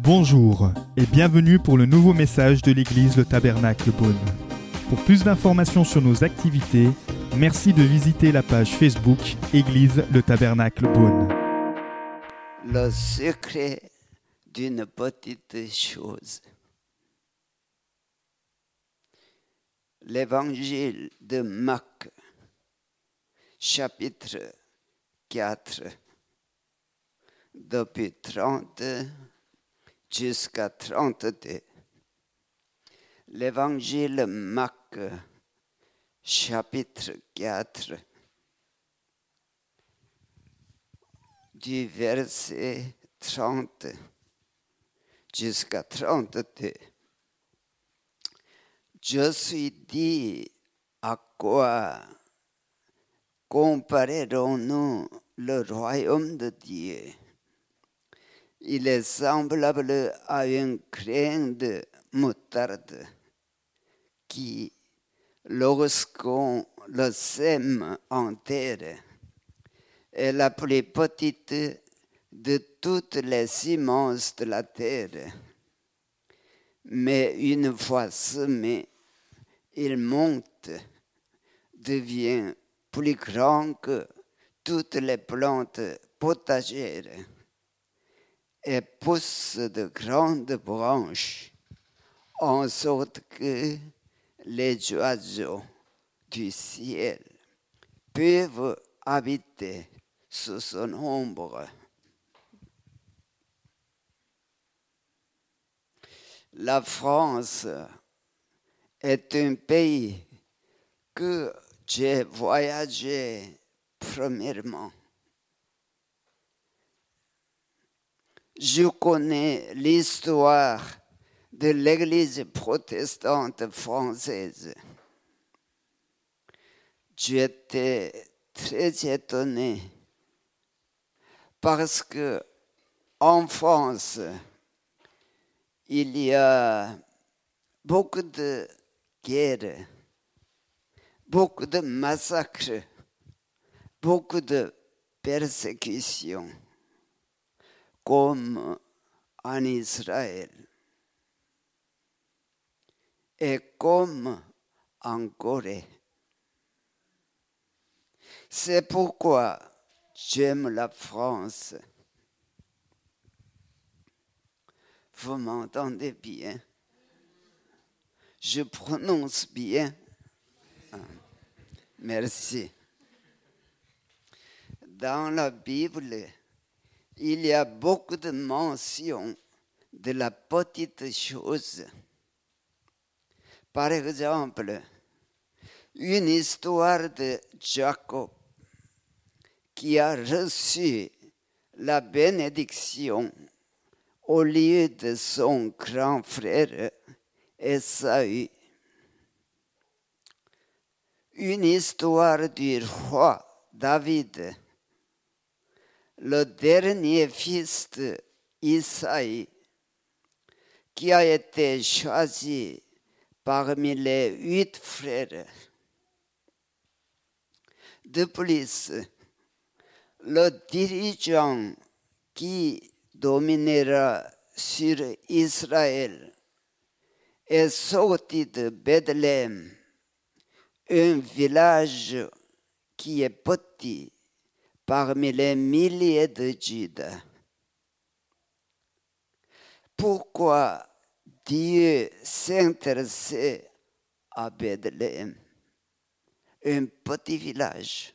Bonjour et bienvenue pour le nouveau message de l'église Le Tabernacle Beaune. Pour plus d'informations sur nos activités, merci de visiter la page Facebook Église Le Tabernacle Beaune. le secret d'une petite chose. L'évangile de Marc, chapitre 4, depuis 30 jusqu'à 32. L'évangile Marc, chapitre 4, du verset 30 jusqu'à 32. Je suis dit à quoi comparerons-nous le royaume de Dieu Il est semblable à une graine de moutarde qui, lorsqu'on le sème en terre, est la plus petite de toutes les semences de la terre. Mais une fois semé, il monte, devient plus grand que toutes les plantes potagères et pousse de grandes branches en sorte que les oiseaux du ciel peuvent habiter sous son ombre. La France est un pays que j'ai voyagé premièrement. Je connais l'histoire de l'Église protestante française. J'étais très étonné parce que en France, il y a beaucoup de guerres, beaucoup de massacres, beaucoup de persécutions, comme en Israël et comme en Corée. C'est pourquoi j'aime la France. Vous m'entendez bien? Je prononce bien. Ah, Merci. Dans la Bible, il y a beaucoup de mentions de la petite chose. Par exemple, une histoire de Jacob qui a reçu la bénédiction au lieu de son grand frère Esaü. Une histoire du roi David, le dernier fils d'Isaïe, qui a été choisi parmi les huit frères. De plus, le dirigeant qui dominera sur Israël est sorti de Bethléem, un village qui est petit parmi les milliers de Judas. Pourquoi Dieu s'intéressait à Bethléem, un petit village,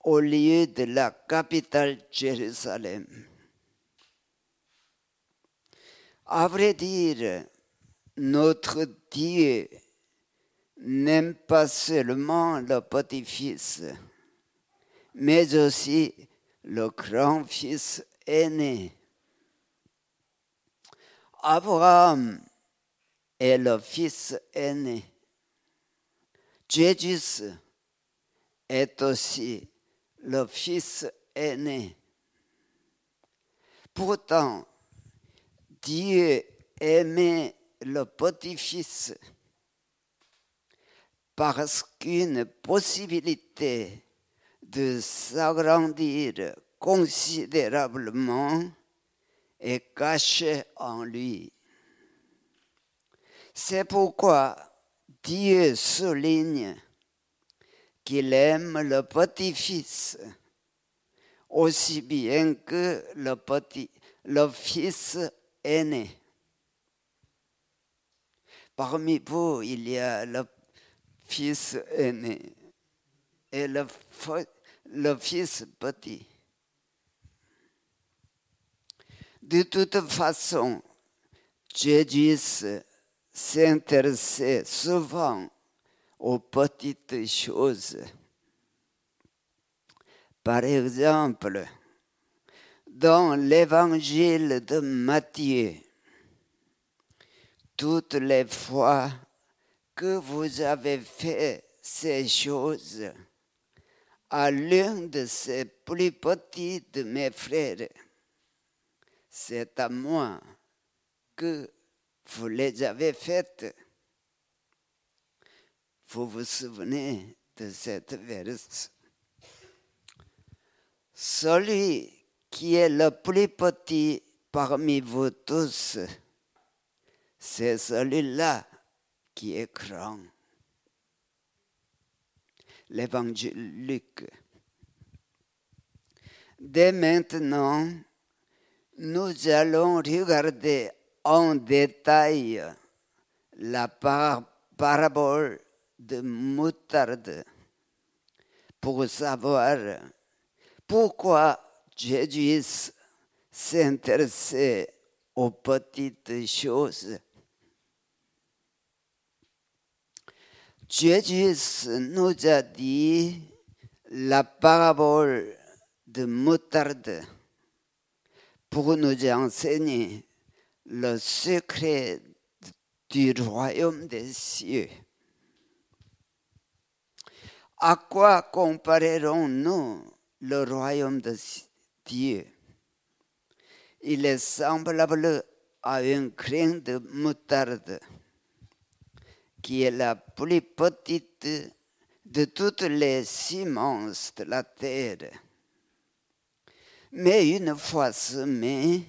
au lieu de la capitale Jérusalem? À vrai dire, notre Dieu n'aime pas seulement le petit-fils, mais aussi le grand-fils aîné. Abraham est le fils aîné. Jésus est aussi le fils aîné. Pourtant, Dieu aimait le petit-fils parce qu'une possibilité de s'agrandir considérablement est caché en lui. C'est pourquoi Dieu souligne qu'il aime le petit-fils aussi bien que le, petit, le fils aîné. Parmi vous, il y a le fils aîné et le, le fils petit. De toute façon, Jésus s'intéressait souvent aux petites choses. Par exemple, dans l'évangile de Matthieu, toutes les fois que vous avez fait ces choses à l'un de ces plus petits de mes frères, c'est à moi que vous les avez faites. Vous vous souvenez de cette verse? Celui qui est le plus petit parmi vous tous, c'est celui-là qui est grand. L'évangile Luc. Dès maintenant, nous allons regarder en détail la parabole de moutarde pour savoir pourquoi Jésus s'intéressait aux petites choses. Jésus nous a dit la parabole de moutarde pour nous enseigner le secret du royaume des cieux. À quoi comparerons-nous le royaume de Dieu? Il est semblable à un grain de moutarde qui est la plus petite de toutes les semences de la terre. Mais une fois semé,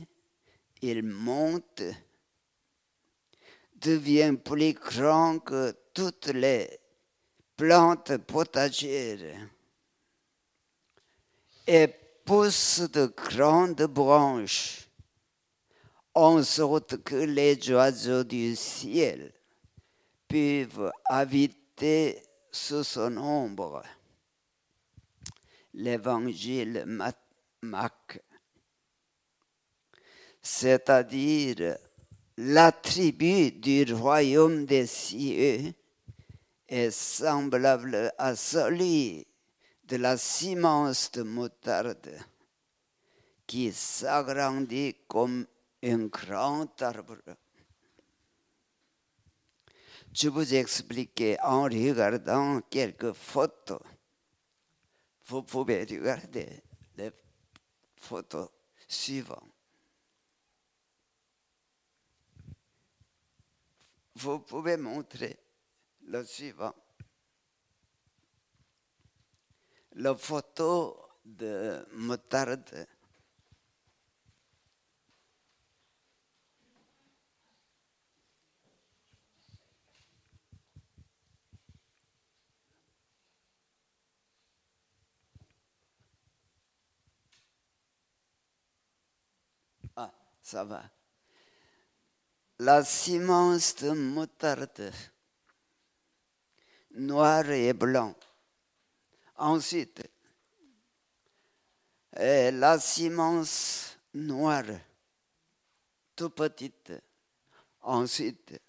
il monte, devient plus grand que toutes les plantes potagères et pousse de grandes branches en sorte que les oiseaux du ciel peuvent habiter sous son ombre. L'évangile Marc c'est-à-dire l'attribut du royaume des cieux, est semblable à celui de la semence de moutarde qui s'agrandit comme un grand arbre. Je vous expliquer en regardant quelques photos. Vous pouvez regarder les photos suivantes. Vous pouvez montrer le suivant. La photo de moutarde. La semence de moutarde, noir et blanc. Ensuite, la semence noire, tout petite. Ensuite,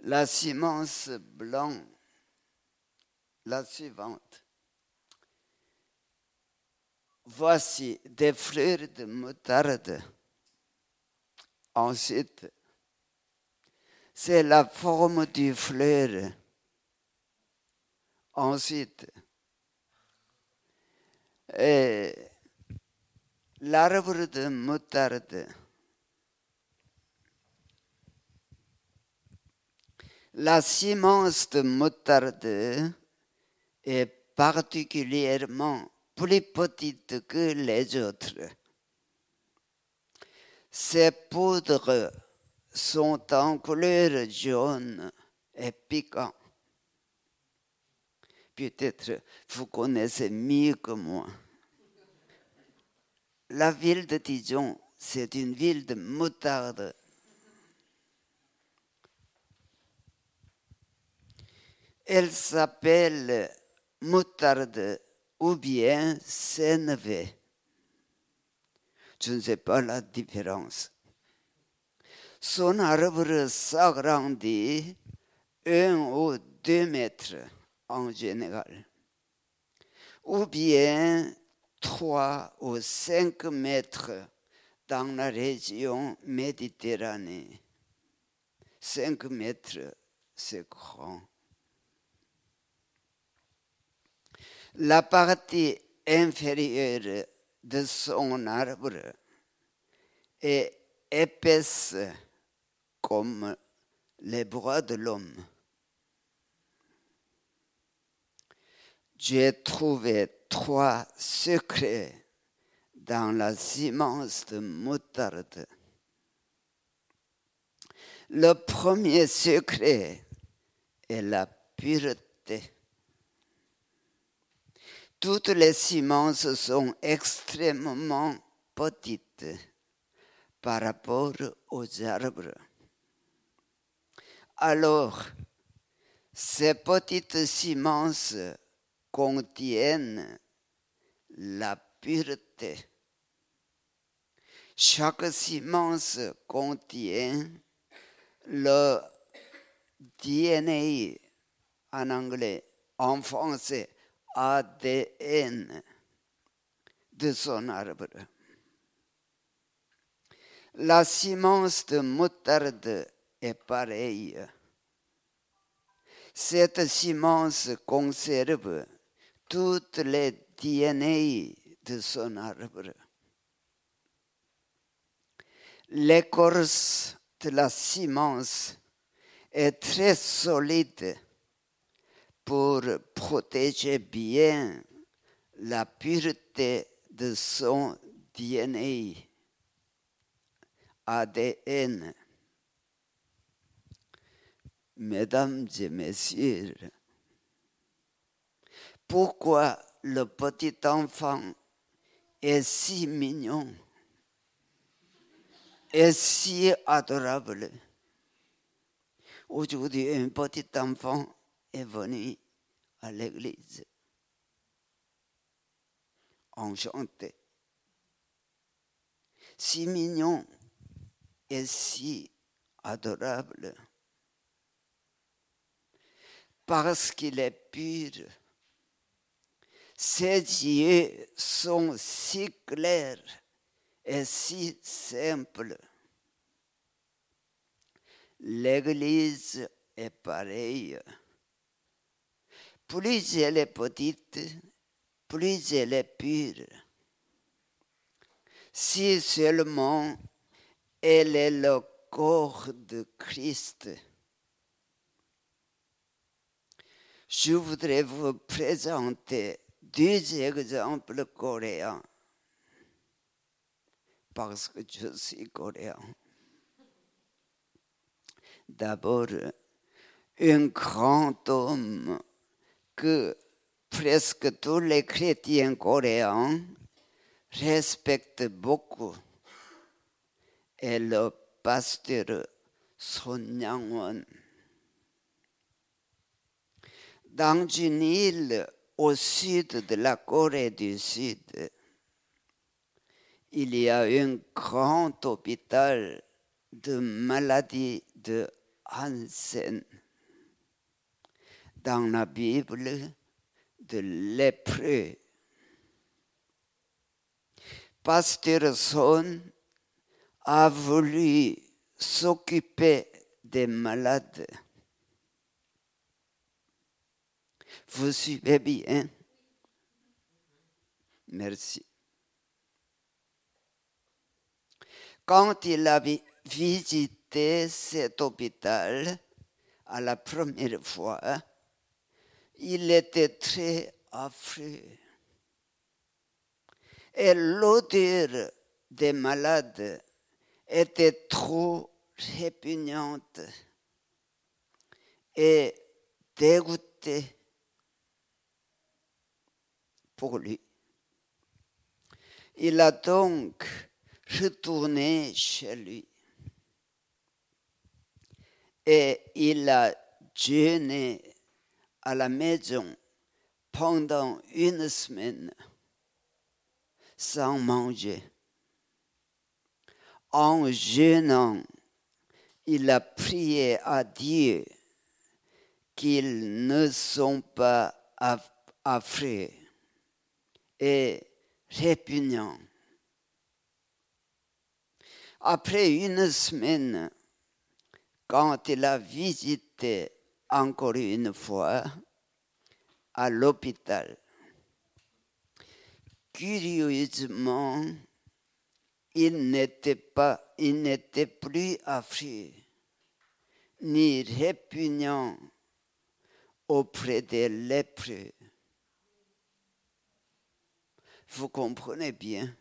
la semence blanc, la suivante. Voici des fleurs de moutarde Ensuite, c'est la forme du fleur. Ensuite, l'arbre de moutarde. La semence de moutarde est particulièrement plus petite que les autres. Ces poudres sont en couleur jaune et piquant. Peut-être vous connaissez mieux que moi. La ville de Dijon, c'est une ville de moutarde. Elle s'appelle moutarde ou bien sénévé. Je ne sais pas la différence. Son arbre s'agrandit un ou deux mètres en général, ou bien trois ou cinq mètres dans la région méditerranée. Cinq mètres, c'est grand. La partie inférieure de son arbre est épaisse comme les bras de l'homme. J'ai trouvé trois secrets dans la de moutarde. Le premier secret est la pureté. Toutes les semences sont extrêmement petites par rapport aux arbres. Alors, ces petites semences contiennent la pureté. Chaque semence contient le DNA en anglais, en français, ADN de son arbre. La semence de moutarde est pareille. Cette semence conserve toutes les DNA de son arbre. L'écorce de la semence est très solide pour protéger bien la pureté de son DNA, ADN. Mesdames et messieurs, pourquoi le petit enfant est si mignon et si adorable? Aujourd'hui, un petit enfant est venu à l'église. Enchanté. Si mignon et si adorable. Parce qu'il est pur. Ses yeux sont si clairs et si simples. L'Église est pareille. Plus elle est petite, plus elle est pure. Si seulement elle est le corps de Christ. Je voudrais vous présenter deux exemples coréens parce que je suis coréen. D'abord, un grand homme que presque tous les chrétiens coréens respectent beaucoup est le pasteur Son Yang-won. Dans une île au sud de la Corée du Sud, il y a un grand hôpital de maladies de Hansen dans la Bible de lépreux. Pasteur Son a voulu s'occuper des malades. Vous suivez bien? Merci. Quand il a visité cet hôpital à la première fois, il était très affreux. Et l'odeur des malades était trop répugnante et dégoûtée pour lui. Il a donc retourné chez lui et il a jeûné à la maison pendant une semaine sans manger. En jeûnant, il a prié à Dieu qu'ils ne sont pas affreux et répugnants. Après une semaine, quand il a visité encore une fois à l'hôpital, curieusement, il n'était pas, il n'était plus affreux ni répugnant auprès des lépreux. Vous comprenez bien?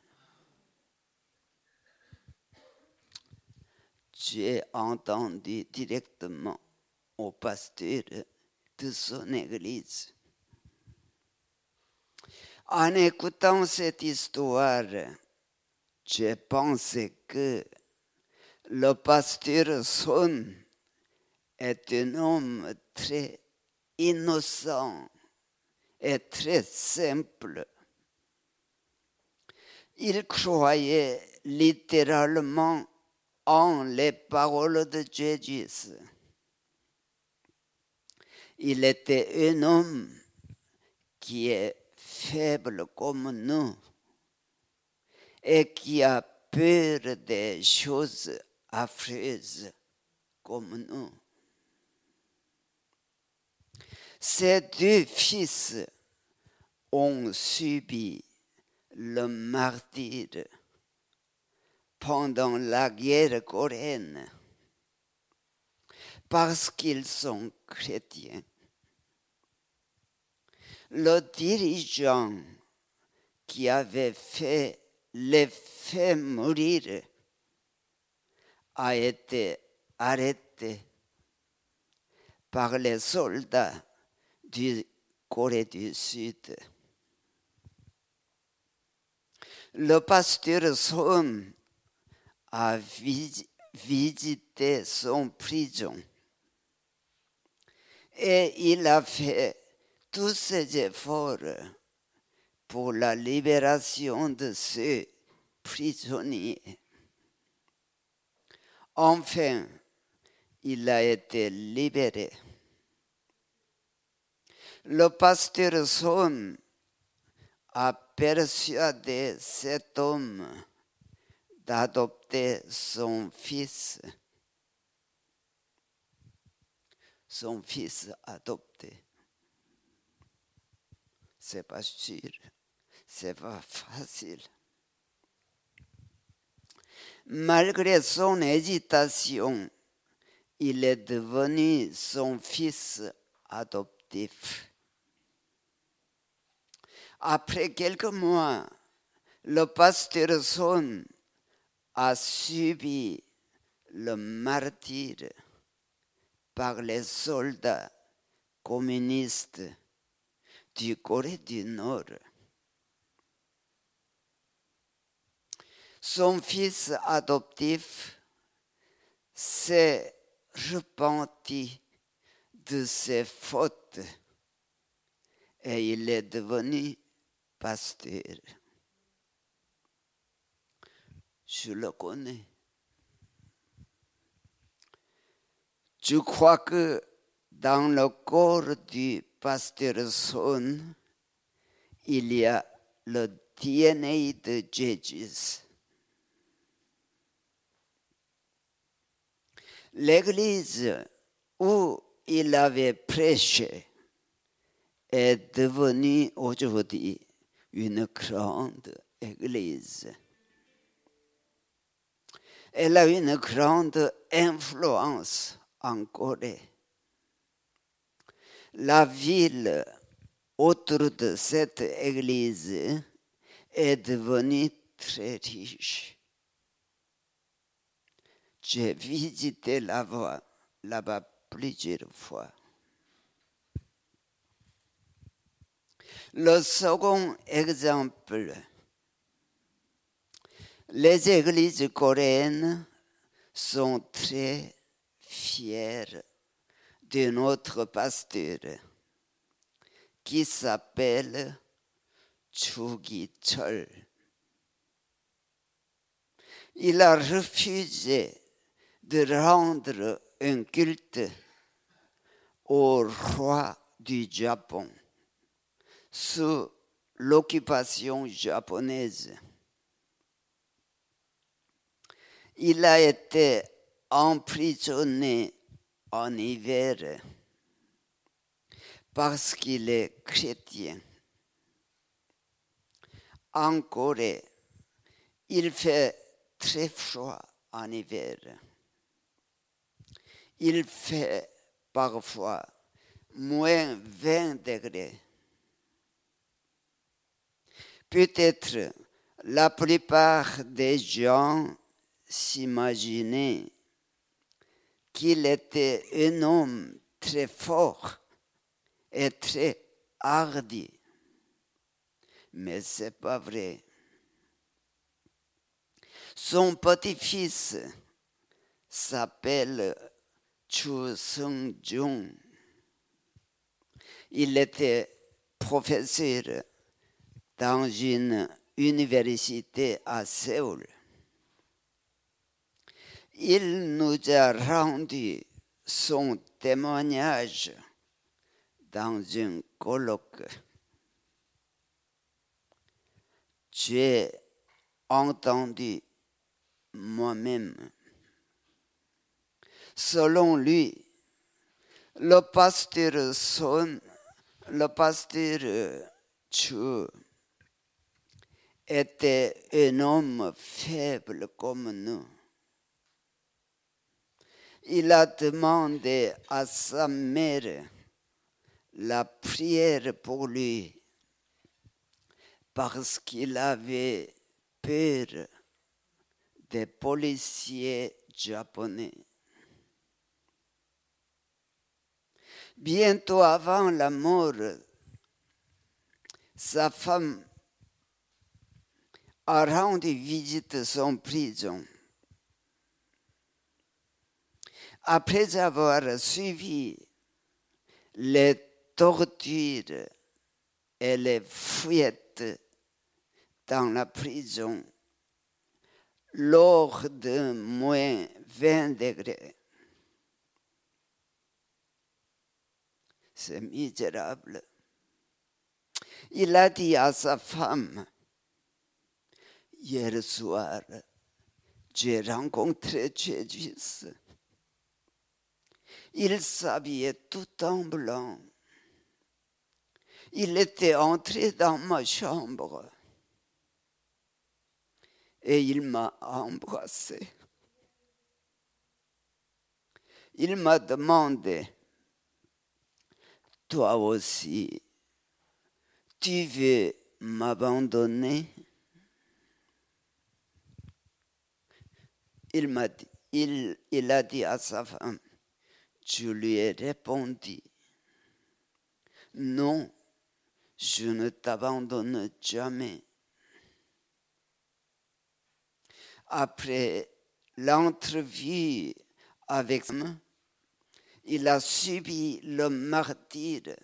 J'ai entendu directement au pasteur de son église. En écoutant cette histoire, j'ai pensé que le pasteur Son est un homme très innocent et très simple. Il croyait littéralement en les paroles de Jésus. Il était un homme qui est faible comme nous et qui a peur des choses affreuses comme nous. Ces deux fils ont subi le martyre pendant la guerre coréenne parce qu'ils sont chrétiens. Le dirigeant qui avait fait les fait mourir a été arrêté par les soldats du Corée du Sud. Le pasteur Son a visité son prison et il a fait tous ses efforts pour la libération de ce prisonnier. Enfin, il a été libéré. Le pasteur Son a persuadé cet homme d'adopter son fils, son fils adopté. C'est pas sûr, c'est pas facile. Malgré son hésitation, il est devenu son fils adoptif. Après quelques mois, le pasteur Son a subi le martyre par les soldats communistes du Corée du Nord. Son fils adoptif s'est repenti de ses fautes et il est devenu pasteur. Je le connais. Je crois que dans le corps du pasteur Son, il y a le DNA de Jésus. L'église où il avait prêché est devenue aujourd'hui une grande église. Elle a une grande influence en Corée. La ville autour de cette église est devenu très riche. J'ai visité là-bas plusieurs fois. Le second exemple, les églises coréennes sont très fières de notre pasteur qui s'appelle Chugi. Il a refusé de rendre un culte au roi du Japon sous l'occupation japonaise. Il a été emprisonné en hiver parce qu'il est chrétien. En Corée, il fait très froid en hiver. Il fait parfois moins 20 degrés. Peut-être la plupart des gens s'imaginaient qu'il était un homme très fort et très hardi. Mais ce n'est pas vrai. Son petit-fils s'appelle Chu Sung-jung. Il était professeur dans une université à Séoul. Il nous a rendu son témoignage dans un colloque. J'ai entendu moi-même. Selon lui, le pasteur Son, le pasteur Chu, était un homme faible comme nous. Il a demandé à sa mère la prière pour lui parce qu'il avait peur des policiers japonais. Bientôt avant la mort, sa femme a rendu visite son prison. Après avoir suivi les tortures et les fuites dans la prison lors de moins 20 degrés. C'est misérable. Il a dit à sa femme, hier soir, j'ai rencontré Jésus. Il s'habillait tout en blanc. Il était entré dans ma chambre et il m'a embrassé. Il m'a demandé, toi aussi, tu veux m'abandonner? Il, m'a dit, a dit à sa femme, je lui ai répondu, non, je ne t'abandonne jamais. Après l'entrevue avec moi, il a subi le martyre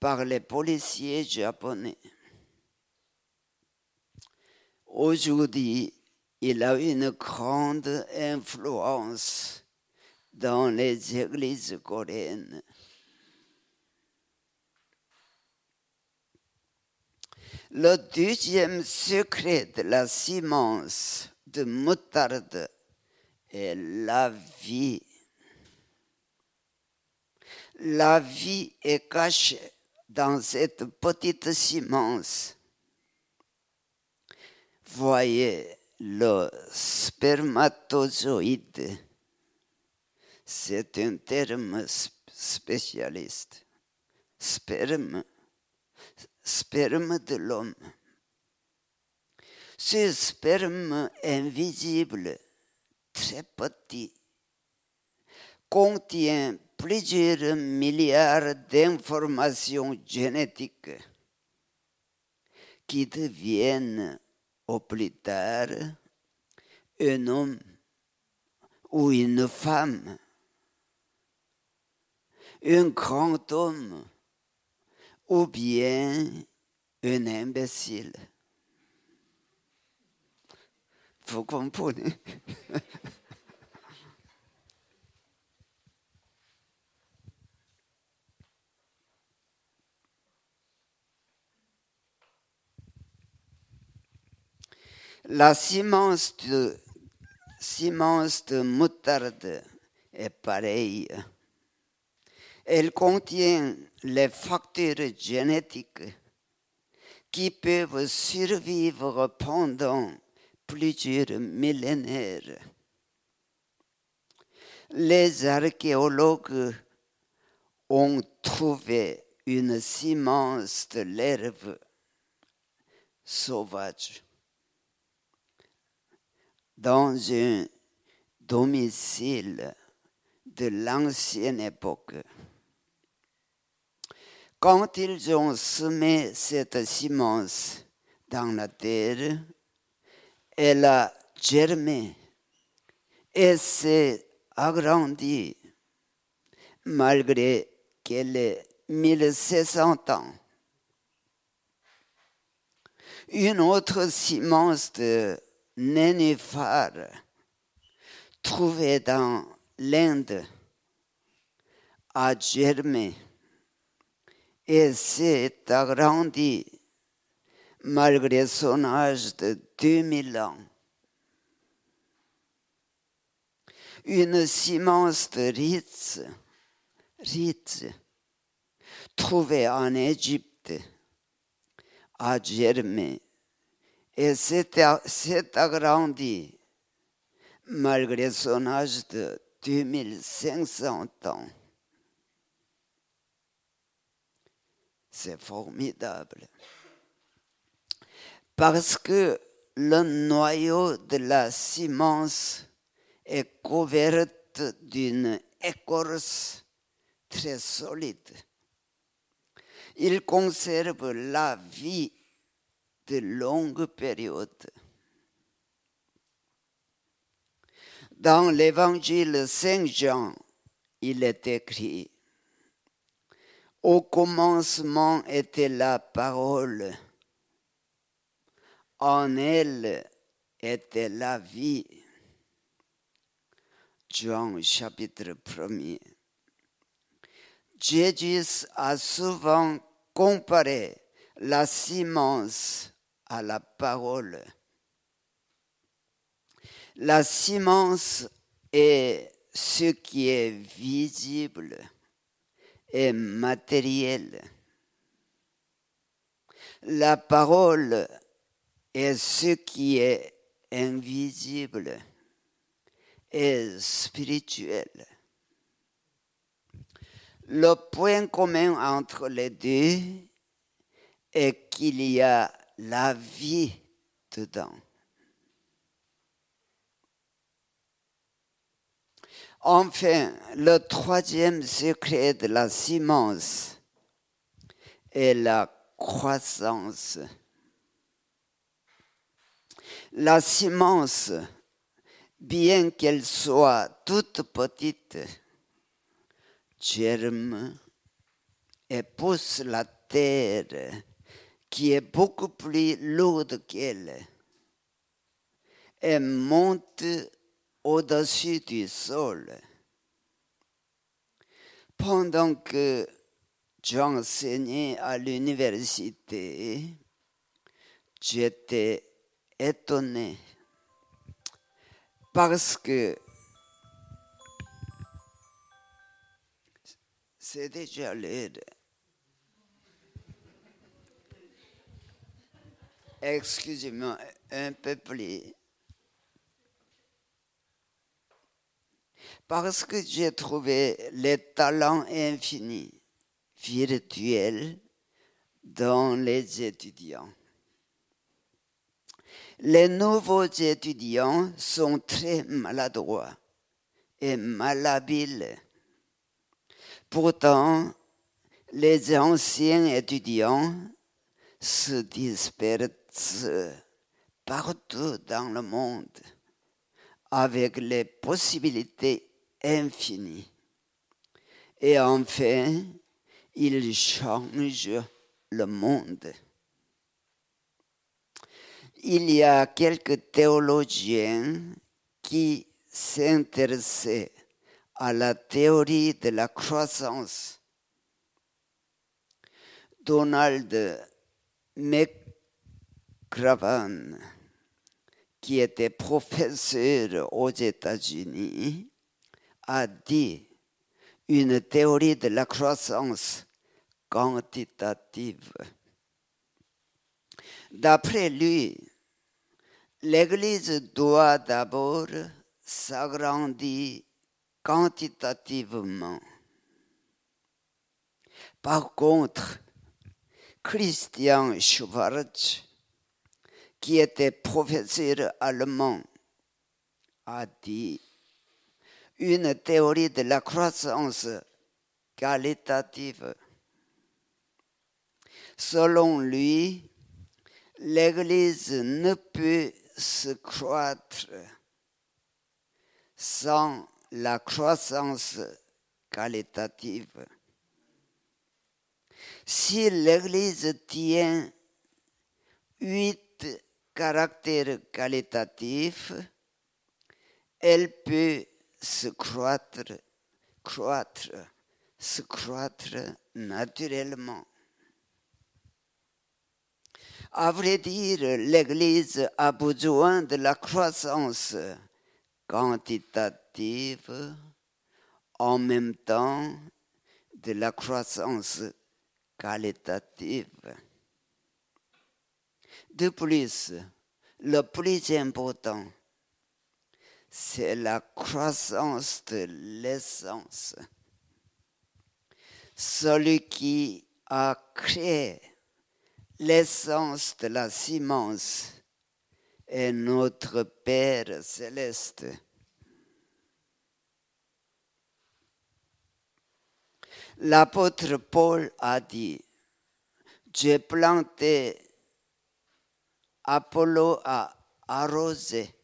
par les policiers japonais. Aujourd'hui, il a une grande influence dans les églises coréennes. Le deuxième secret de la semence de moutarde est la vie. La vie est cachée dans cette petite semence. Voyez le spermatozoïde. C'est un terme spécialiste. Sperme, sperme de l'homme. Ce sperme invisible, très petit, contient plusieurs milliards d'informations génétiques qui deviennent au plus tard un homme ou une femme, un grand homme ou bien un imbécile. Vous comprenez? La semence de, de moutarde est pareille. Elle contient les facteurs génétiques qui peuvent survivre pendant plusieurs millénaires. Les archéologues ont trouvé une semence de l'herbe sauvage dans un domicile de l'ancienne époque. Quand ils ont semé cette semence dans la terre, elle a germé et s'est agrandie malgré qu'elle ait 1600 ans. Une autre semence de nénuphar trouvée dans l'Inde a germé et s'est agrandi malgré son âge de 2000 ans. Une semence de trouvée en Égypte a germé et s'est agrandi malgré son âge de 2500 ans. C'est formidable. Parce que le noyau de la semence est couvert d'une écorce très solide. Il conserve la vie de longues périodes. Dans l'évangile Saint Jean, il est écrit, Au commencement était la parole, en elle était la vie. Jean chapitre 1 Jésus a souvent comparé la semence à la parole. La semence est ce qui est visible et matériel. La parole est ce qui est invisible et spirituel. Le point commun entre les deux est qu'il y a la vie dedans. Enfin, le troisième secret de la semence est la croissance. La semence, bien qu'elle soit toute petite, germe et pousse la terre qui est beaucoup plus lourde qu'elle et monte au-dessus du sol. Pendant que j'enseignais à l'université, j'étais étonné parce que c'est déjà l'heure. Excusez-moi, un peu plus. Parce que j'ai trouvé les talents infinis, virtuels, dans les étudiants. Les nouveaux étudiants sont très maladroits et malhabiles. Pourtant, les anciens étudiants se dispersent partout dans le monde avec les possibilités infinies. Et enfin, ils changent le monde. Il y a quelques théologiens qui s'intéressaient à la théorie de la croissance. Donald McCraven, qui était professeur aux États-Unis, a dit une théorie de la croissance quantitative. D'après lui, l'Église doit d'abord s'agrandir quantitativement. Par contre, Christian Schwarz, qui était professeur allemand, a dit une théorie de la croissance qualitative. Selon lui, l'Église ne peut se croître sans la croissance qualitative. Si l'Église tient huit caractères qualitatifs, elle peut se croître, croître, se croître naturellement. À vrai dire, l'Église a besoin de la croissance quantitative en même temps de la croissance qualitative. De plus, le plus important, c'est la croissance de l'essence. Celui qui a créé l'essence de la semence est notre Père céleste. L'apôtre Paul a dit, j'ai planté, Apollo a arrosé,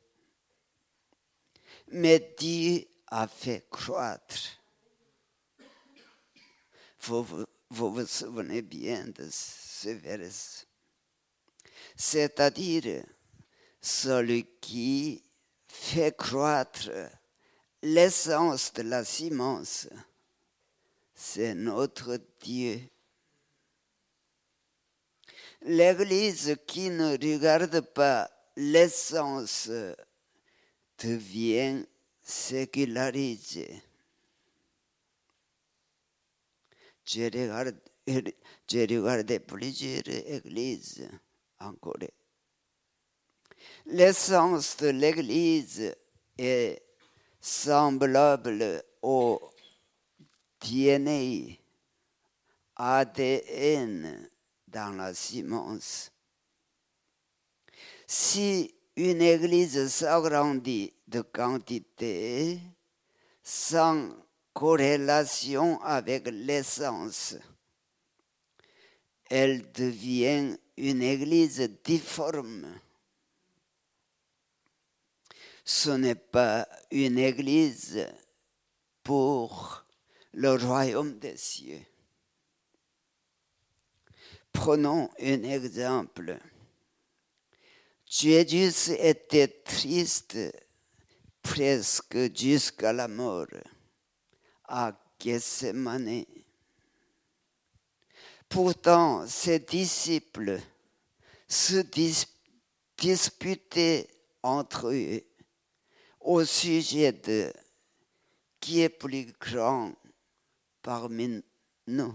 mais Dieu a fait croître. Vous vous, souvenez bien de ce verset. C'est-à-dire, celui qui fait croître l'essence de la semence, c'est notre Dieu. L'Église qui ne regarde pas l'essence devient sécularisée. J'ai regardé, regardé plusieurs églises en Corée. L'essence de l'Église est semblable au DNA, ADN dans la semence. Si une église s'agrandit de quantité sans corrélation avec l'essence, elle devient une église difforme. Ce n'est pas une église pour le royaume des cieux. Prenons un exemple. Jésus était triste presque jusqu'à la mort à Gethsemane. Pourtant, ses disciples se disputaient entre eux au sujet de qui est plus grand parmi nous.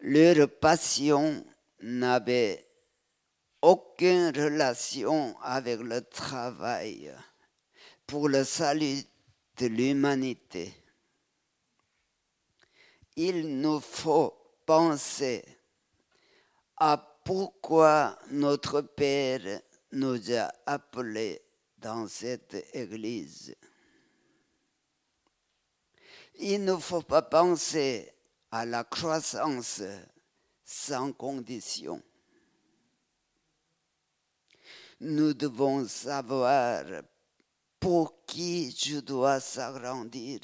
Leur passion n'avait aucune relation avec le travail pour le salut de l'humanité. Il nous faut penser à pourquoi notre Père nous a appelés dans cette Église. Il ne faut pas penser à la croissance sans condition. Nous devons savoir pour qui je dois s'agrandir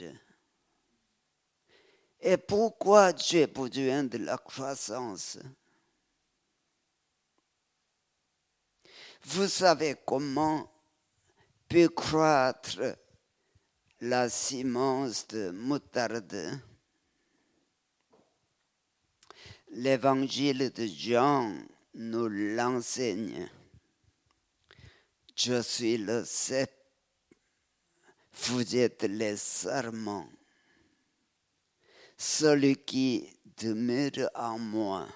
et pourquoi j'ai besoin de la croissance. Vous savez comment peut croître la semence de moutarde. L'évangile de Jean nous l'enseigne. Je suis le cep, vous êtes les serments. Celui qui demeure en moi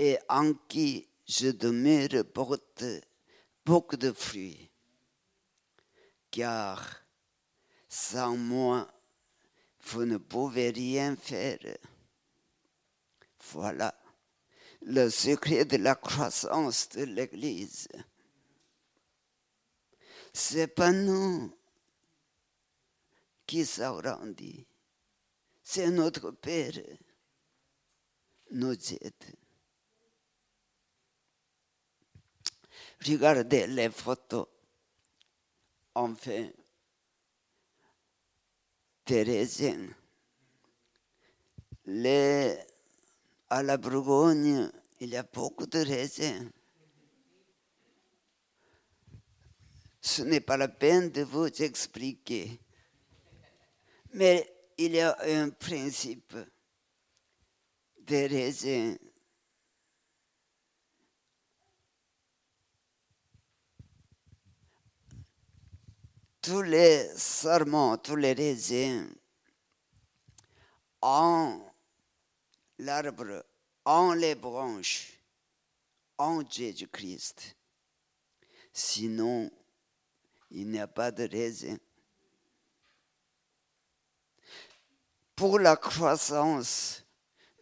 et en qui je demeure porte beaucoup de fruits. Car sans moi, vous ne pouvez rien faire. Voilà le secret de la croissance de l'Église. C'est pas nous qui s'agrandit, c'est notre Père nous aide. Regardez les photos. Enfin, Thérésien. Les, à la Bourgogne, il y a beaucoup de raisins. Ce n'est pas la peine de vous expliquer. Mais il y a un principe des raisins tous les serments, tous les raisins en l'arbre, en les branches, en Jésus-Christ. Sinon, il n'y a pas de raisin. Pour la croissance,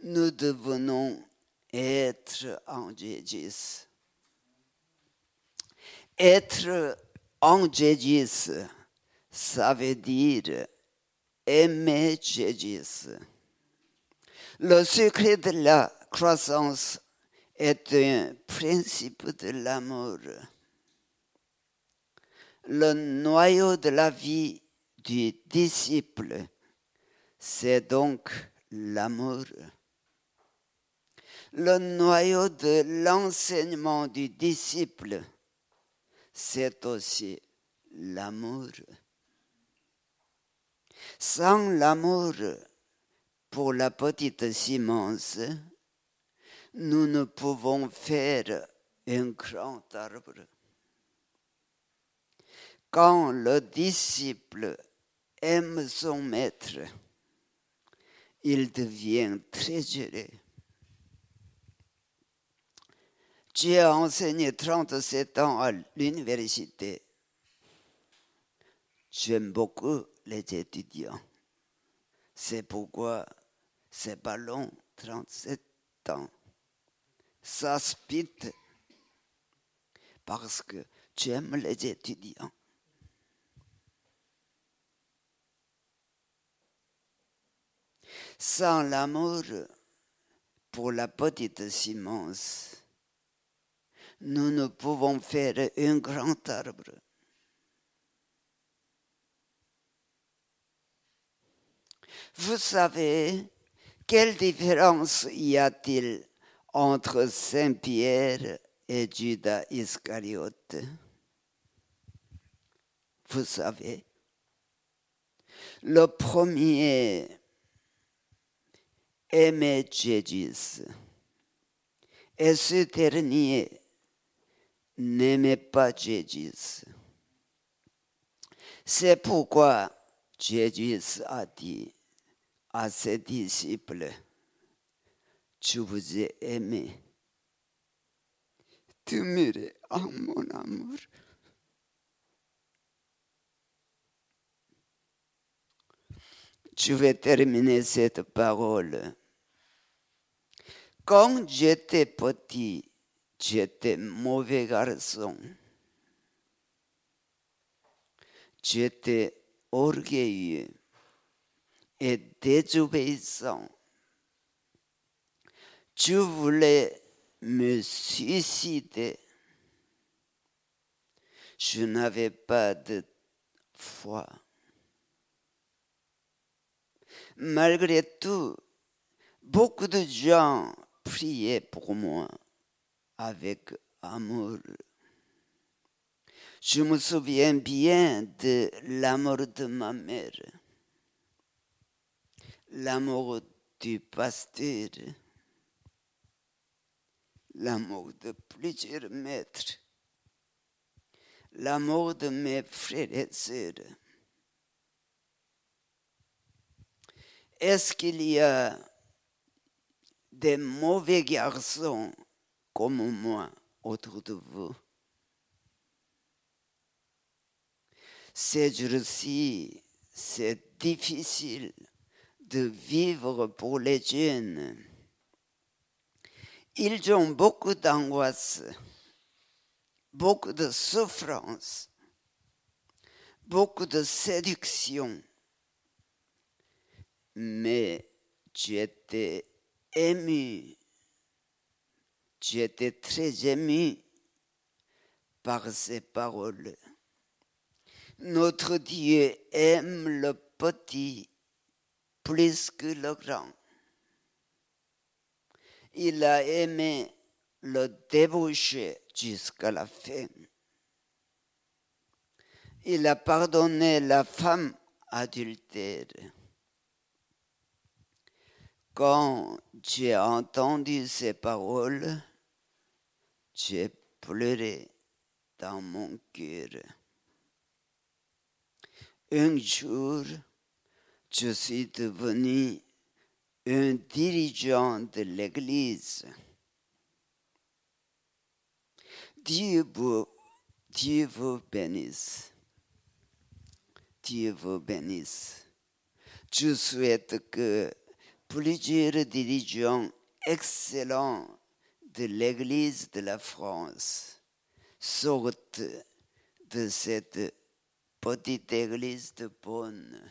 nous devons être en Jésus. Être en Jésus, ça veut dire aimer Jésus. Le secret de la croissance est un principe de l'amour. Le noyau de la vie du disciple, c'est donc l'amour. Le noyau de l'enseignement du disciple, c'est aussi l'amour. Sans l'amour pour la petite Simence, nous ne pouvons faire un grand arbre. Quand le disciple aime son maître, il devient très heureux. J'ai enseigné 37 ans à l'université. J'aime beaucoup les étudiants. C'est pourquoi c'est pas long, 37 ans. Ça spite parce que j'aime les étudiants. Sans l'amour pour la petite Simence, nous ne pouvons faire un grand arbre. Vous savez, quelle différence y a-t-il entre Saint-Pierre et Judas Iscariote? Vous savez, le premier aimait Jésus et ce dernier n'aimait pas Jésus. C'est pourquoi Jésus a dit à ses disciples, je vous ai aimé. Demeurez en mon amour. Je vais terminer cette parole. Quand j'étais petit, J'étais mauvais garçon. J'étais orgueilleux et désobéissant. Je voulais me suicider. Je n'avais pas de foi. Malgré tout, beaucoup de gens priaient pour moi avec amour. Je me souviens bien de l'amour de ma mère, l'amour du pasteur, l'amour de plusieurs maîtres, l'amour de mes frères et sœurs. Est-ce qu'il y a des mauvais garçons comme moi autour de vous? Ces jours-ci, c'est difficile de vivre pour les jeunes. Ils ont beaucoup d'angoisse, beaucoup de souffrance, beaucoup de séduction. Mais j'étais ému J'étais très ému par ces paroles. Notre Dieu aime le petit plus que le grand. Il a aimé le débouché jusqu'à la fin. Il a pardonné la femme adultère. Quand j'ai entendu ces paroles, j'ai pleuré dans mon cœur. Un jour, je suis devenu un dirigeant de l'Église. Dieu vous, bénisse. Dieu vous bénisse. Je souhaite que plusieurs dirigeants excellents de l'Église de la France sortent de cette petite église de Bonne.